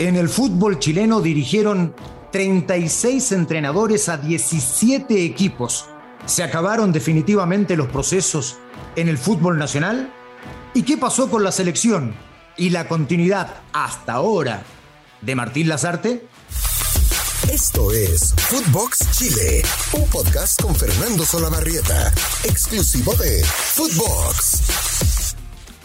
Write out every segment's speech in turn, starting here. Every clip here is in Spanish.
En el fútbol chileno dirigieron 36 entrenadores a 17 equipos. ¿Se acabaron definitivamente los procesos en el fútbol nacional? ¿Y qué pasó con la selección y la continuidad hasta ahora de Martín Lazarte? Esto es Footbox Chile, un podcast con Fernando Solabarrieta, exclusivo de Footbox.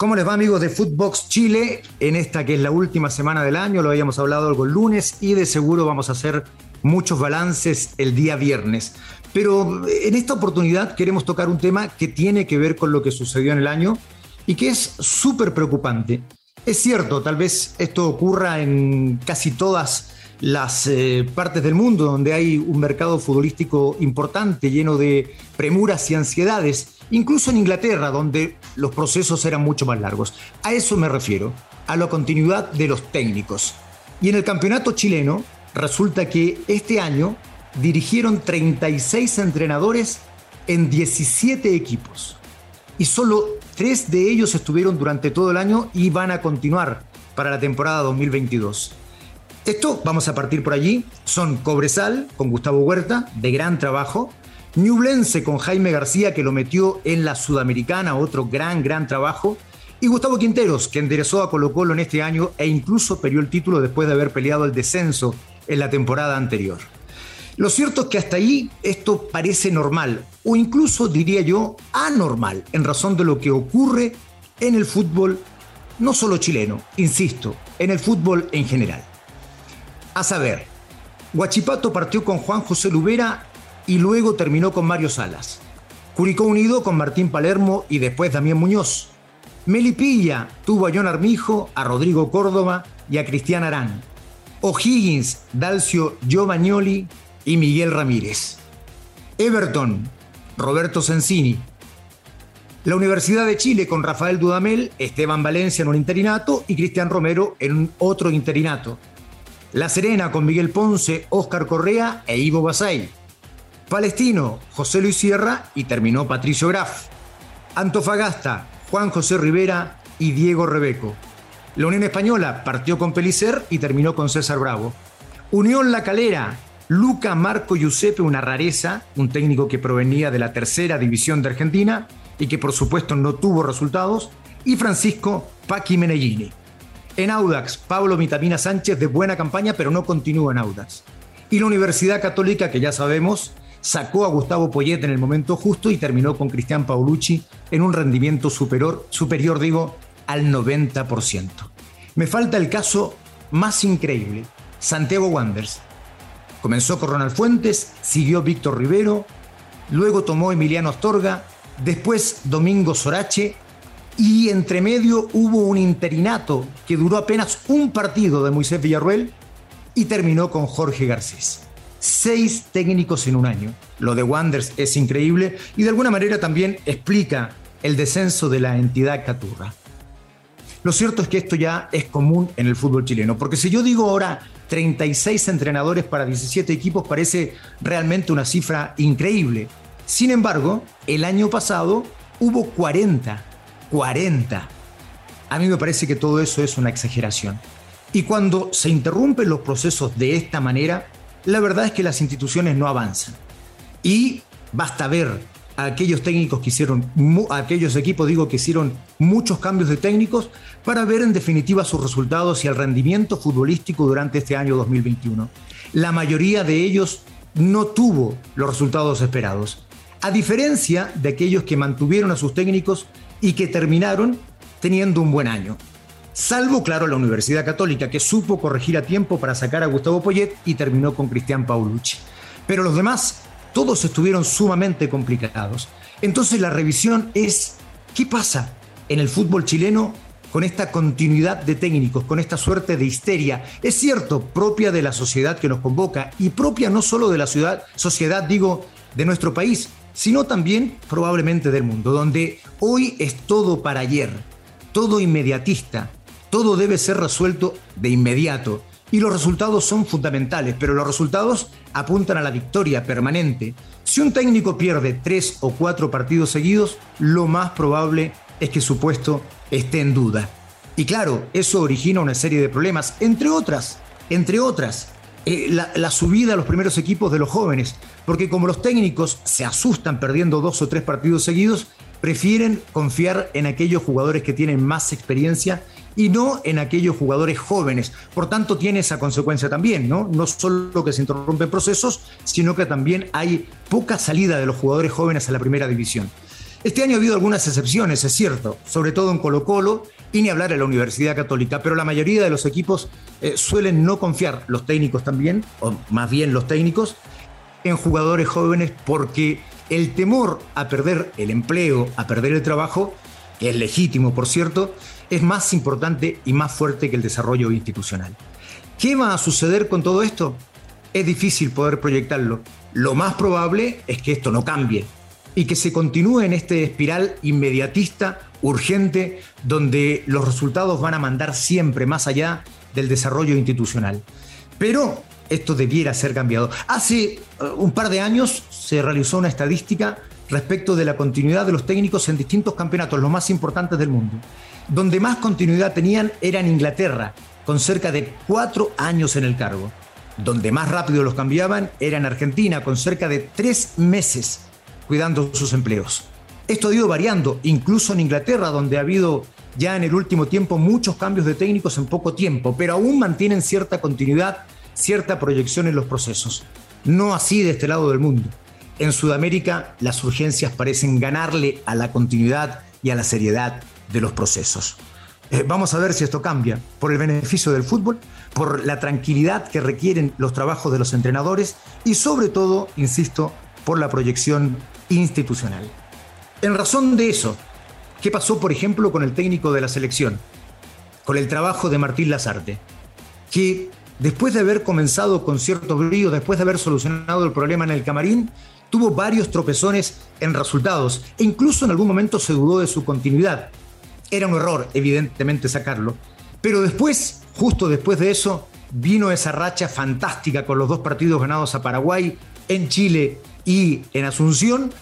¿Cómo les va amigos de Footbox Chile? En esta que es la última semana del año, lo habíamos hablado algo el lunes y de seguro vamos a hacer muchos balances el día viernes. Pero en esta oportunidad queremos tocar un tema que tiene que ver con lo que sucedió en el año y que es súper preocupante. Es cierto, tal vez esto ocurra en casi todas las eh, partes del mundo donde hay un mercado futbolístico importante, lleno de premuras y ansiedades, incluso en Inglaterra, donde los procesos eran mucho más largos. A eso me refiero, a la continuidad de los técnicos. Y en el campeonato chileno resulta que este año dirigieron 36 entrenadores en 17 equipos. Y solo tres de ellos estuvieron durante todo el año y van a continuar para la temporada 2022. Esto, vamos a partir por allí, son Cobresal con Gustavo Huerta, de gran trabajo, Ñublense con Jaime García, que lo metió en la Sudamericana, otro gran, gran trabajo, y Gustavo Quinteros, que enderezó a Colo Colo en este año e incluso perdió el título después de haber peleado el descenso en la temporada anterior. Lo cierto es que hasta ahí esto parece normal, o incluso diría yo anormal, en razón de lo que ocurre en el fútbol, no solo chileno, insisto, en el fútbol en general. A saber, Guachipato partió con Juan José Lubera y luego terminó con Mario Salas. Curicó Unido con Martín Palermo y después Damián Muñoz. Melipilla tuvo a John Armijo, a Rodrigo Córdoba y a Cristian Arán. O'Higgins, Dalcio Giovagnoli y Miguel Ramírez. Everton, Roberto Sensini. La Universidad de Chile con Rafael Dudamel, Esteban Valencia en un interinato y Cristian Romero en otro interinato. La Serena con Miguel Ponce, Óscar Correa e Ivo Basay. Palestino, José Luis Sierra y terminó Patricio Graf. Antofagasta, Juan José Rivera y Diego Rebeco. La Unión Española partió con Pelicer y terminó con César Bravo. Unión La Calera, Luca Marco Giuseppe, una rareza, un técnico que provenía de la tercera división de Argentina y que por supuesto no tuvo resultados, y Francisco Paqui Menellini. En Audax, Pablo Mitamina Sánchez de buena campaña, pero no continúa en Audax. Y la Universidad Católica, que ya sabemos, sacó a Gustavo Poyet en el momento justo y terminó con Cristian Paulucci en un rendimiento superior, superior digo, al 90%. Me falta el caso más increíble, Santiago Wanderers. Comenzó con Ronald Fuentes, siguió Víctor Rivero, luego tomó Emiliano Astorga, después Domingo Sorache y entre medio hubo un interinato que duró apenas un partido de Moisés Villarruel y terminó con Jorge Garcés. Seis técnicos en un año. Lo de Wanders es increíble y de alguna manera también explica el descenso de la entidad Caturra. Lo cierto es que esto ya es común en el fútbol chileno, porque si yo digo ahora 36 entrenadores para 17 equipos parece realmente una cifra increíble. Sin embargo, el año pasado hubo 40 40. A mí me parece que todo eso es una exageración. Y cuando se interrumpen los procesos de esta manera, la verdad es que las instituciones no avanzan. Y basta ver a aquellos técnicos que hicieron, aquellos equipos, digo, que hicieron muchos cambios de técnicos para ver en definitiva sus resultados y el rendimiento futbolístico durante este año 2021. La mayoría de ellos no tuvo los resultados esperados. A diferencia de aquellos que mantuvieron a sus técnicos y que terminaron teniendo un buen año. Salvo, claro, la Universidad Católica, que supo corregir a tiempo para sacar a Gustavo Poyet y terminó con Cristian Paulucci. Pero los demás, todos estuvieron sumamente complicados. Entonces la revisión es, ¿qué pasa en el fútbol chileno con esta continuidad de técnicos, con esta suerte de histeria? Es cierto, propia de la sociedad que nos convoca y propia no solo de la ciudad, sociedad, digo, de nuestro país, sino también probablemente del mundo, donde hoy es todo para ayer, todo inmediatista, todo debe ser resuelto de inmediato y los resultados son fundamentales, pero los resultados apuntan a la victoria permanente. Si un técnico pierde tres o cuatro partidos seguidos, lo más probable es que su puesto esté en duda. Y claro, eso origina una serie de problemas, entre otras, entre otras, eh, la, la, subida a los primeros equipos de los jóvenes, porque como los técnicos se asustan perdiendo dos o tres partidos seguidos, prefieren confiar en aquellos jugadores que tienen más experiencia y no en aquellos jugadores jóvenes. Por tanto, tiene esa consecuencia también, ¿no? No solo que se interrumpen procesos, sino que también hay poca salida de los jugadores jóvenes a la primera división. Este año ha habido algunas excepciones, es cierto, sobre todo en Colo Colo y ni hablar en la Universidad Católica, pero la mayoría de los equipos eh, suelen no confiar, los técnicos también, o más bien los técnicos, en jugadores jóvenes porque el temor a perder el empleo, a perder el trabajo, que es legítimo, por cierto, es más importante y más fuerte que el desarrollo institucional. ¿Qué va a suceder con todo esto? Es difícil poder proyectarlo. Lo más probable es que esto no cambie y que se continúe en este espiral inmediatista, urgente, donde los resultados van a mandar siempre más allá del desarrollo institucional. Pero esto debiera ser cambiado. Hace uh, un par de años se realizó una estadística respecto de la continuidad de los técnicos en distintos campeonatos, los más importantes del mundo. Donde más continuidad tenían era en Inglaterra, con cerca de cuatro años en el cargo. Donde más rápido los cambiaban era en Argentina, con cerca de tres meses cuidando sus empleos. Esto ha ido variando, incluso en Inglaterra, donde ha habido ya en el último tiempo muchos cambios de técnicos en poco tiempo, pero aún mantienen cierta continuidad cierta proyección en los procesos. No así de este lado del mundo. En Sudamérica las urgencias parecen ganarle a la continuidad y a la seriedad de los procesos. Eh, vamos a ver si esto cambia por el beneficio del fútbol, por la tranquilidad que requieren los trabajos de los entrenadores y sobre todo, insisto, por la proyección institucional. En razón de eso, ¿qué pasó por ejemplo con el técnico de la selección? Con el trabajo de Martín Lazarte, que después de haber comenzado con cierto brillo, después de haber solucionado el problema en el camarín, tuvo varios tropezones en resultados e incluso en algún momento se dudó de su continuidad. Era un error, evidentemente, sacarlo. Pero después, justo después de eso, vino esa racha fantástica con los dos partidos ganados a Paraguay, en Chile y en Asunción,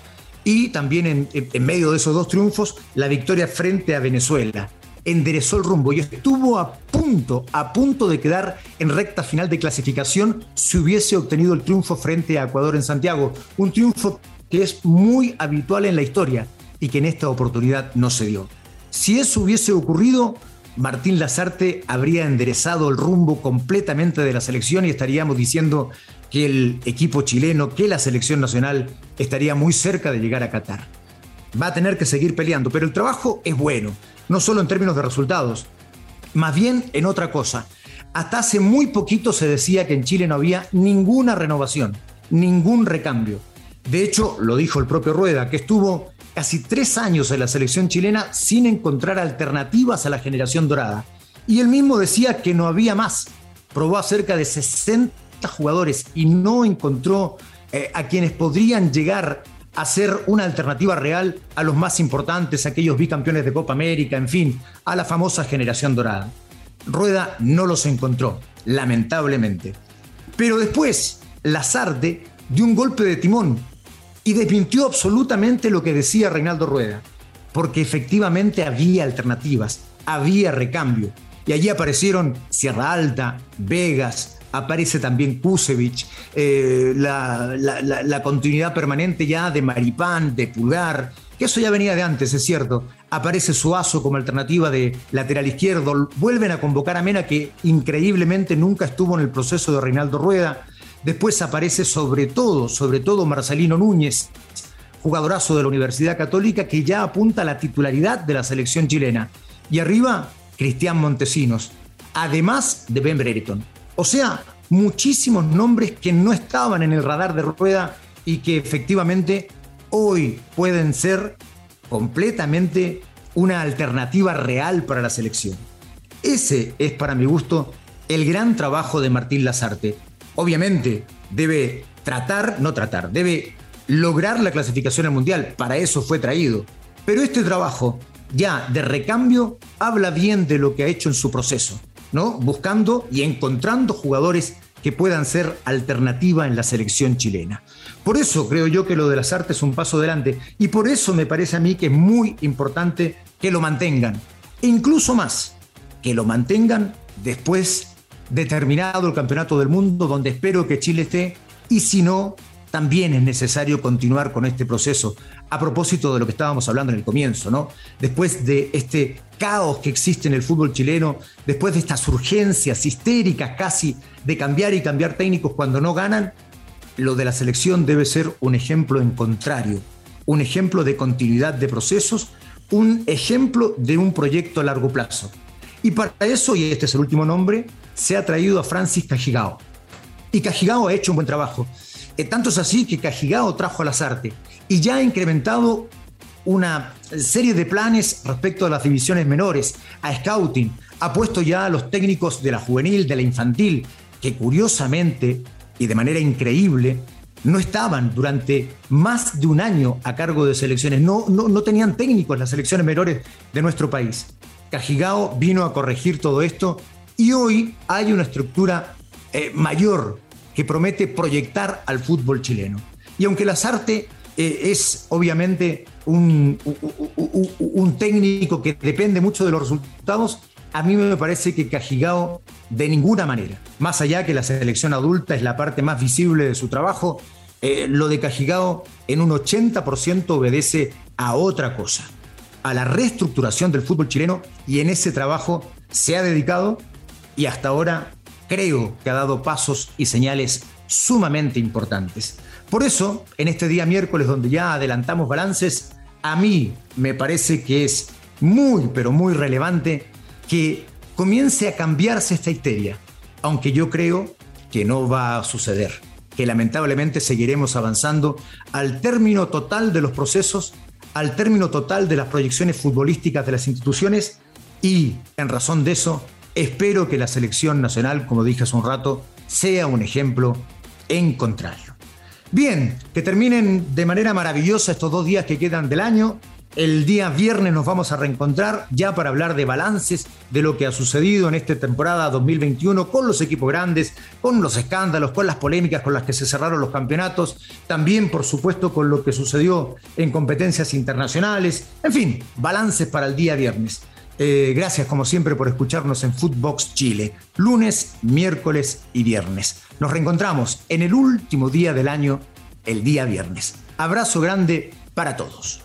y también en, en medio de esos dos triunfos, la victoria frente a Venezuela enderezó el rumbo y estuvo a punto, a punto de quedar en recta final de clasificación si hubiese obtenido el triunfo frente a Ecuador en Santiago. Un triunfo que es muy habitual en la historia y que en esta oportunidad no se dio. Si eso hubiese ocurrido, Martín Lazarte habría enderezado el rumbo completamente de la selección y estaríamos diciendo que el equipo chileno, que la selección nacional estaría muy cerca de llegar a Qatar. Va a tener que seguir peleando, pero el trabajo es bueno no solo en términos de resultados, más bien en otra cosa. Hasta hace muy poquito se decía que en Chile no había ninguna renovación, ningún recambio. De hecho, lo dijo el propio Rueda, que estuvo casi tres años en la selección chilena sin encontrar alternativas a la generación dorada. Y él mismo decía que no había más. Probó a cerca de 60 jugadores y no encontró eh, a quienes podrían llegar hacer una alternativa real a los más importantes, aquellos bicampeones de Copa América, en fin, a la famosa generación dorada. Rueda no los encontró, lamentablemente. Pero después, Lazarte dio un golpe de timón y desmintió absolutamente lo que decía Reinaldo Rueda, porque efectivamente había alternativas, había recambio. Y allí aparecieron Sierra Alta, Vegas, aparece también Kusevich, eh, la, continuidad permanente ya de Maripán, de Pulgar, que eso ya venía de antes, es cierto. Aparece Suazo como alternativa de lateral izquierdo, vuelven a convocar a Mena, que increíblemente nunca estuvo en el proceso de Reinaldo Rueda. Después aparece sobre todo, sobre todo Marcelino Núñez, jugadorazo de la Universidad Católica, que ya apunta a la titularidad de la selección chilena. Y arriba, Cristian Montesinos, además de Ben Brereton. O sea, muchísimos nombres que no estaban en el radar de rueda y que efectivamente hoy pueden ser completamente una alternativa real para la selección. Ese es para mi gusto el gran trabajo de Martín Lazarte. Obviamente debe tratar, no tratar, debe lograr la clasificación al Mundial, para eso fue traído. Pero este trabajo ya de recambio habla bien de lo que ha hecho en su proceso. ¿No? Buscando y encontrando jugadores que puedan ser alternativa en la selección chilena. Por eso creo yo que lo de las artes es un paso adelante y por eso me parece a mí que es muy importante que lo mantengan. E incluso más, que lo mantengan después de terminado el Campeonato del Mundo, donde espero que Chile esté, y si no, también es necesario continuar con este proceso. A propósito de lo que estábamos hablando en el comienzo, ¿no? Después de este caos que existe en el fútbol chileno, después de estas urgencias histéricas casi de cambiar y cambiar técnicos cuando no ganan, lo de la selección debe ser un ejemplo en contrario, un ejemplo de continuidad de procesos, un ejemplo de un proyecto a largo plazo. Y para eso, y este es el último nombre, se ha traído a Francis Cajigao. Y Cajigao ha hecho un buen trabajo. Eh, tanto es así que Cajigao trajo a las artes y ya ha incrementado una serie de planes respecto a las divisiones menores, a scouting, ha puesto ya a los técnicos de la juvenil, de la infantil, que curiosamente y de manera increíble no estaban durante más de un año a cargo de selecciones, no, no, tenían técnicos las selecciones menores de nuestro país. Cajigao vino a corregir todo esto y hoy hay una estructura eh, mayor que promete proyectar al fútbol chileno. Y aunque Lazarte eh, es obviamente un, técnico que depende mucho de los resultados, a mí me parece que Cajigao de ninguna manera, más allá que la selección adulta es la parte más visible de su trabajo, eh, lo de Cajigao en un 80% obedece a otra cosa, a la reestructuración del fútbol chileno y en ese trabajo se ha dedicado y hasta ahora creo que ha dado pasos y señales sumamente importantes. Por eso, en este día miércoles donde ya adelantamos balances, a mí me parece que es muy, pero muy relevante que comience a cambiarse esta histeria, aunque yo creo que no va a suceder, que lamentablemente seguiremos avanzando al término total de los procesos, al término total de las proyecciones futbolísticas de las instituciones y, en razón de eso, Espero que la selección nacional, como dije hace un rato, sea un ejemplo en contrario. Bien, que terminen de manera maravillosa estos dos días que quedan del año. El día viernes nos vamos a reencontrar ya para hablar de balances de lo que ha sucedido en esta temporada 2021 con los equipos grandes, con los escándalos, con las polémicas con las que se cerraron los campeonatos, también por supuesto con lo que sucedió en competencias internacionales, en fin, balances para el día viernes. Eh, gracias como siempre por escucharnos en Footbox Chile, lunes, miércoles y viernes. Nos reencontramos en el último día del año, el día viernes. Abrazo grande para todos.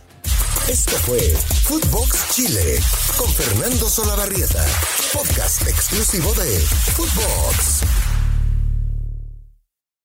Esto fue Footbox Chile con Fernando Solabarrieta, podcast exclusivo de Footbox.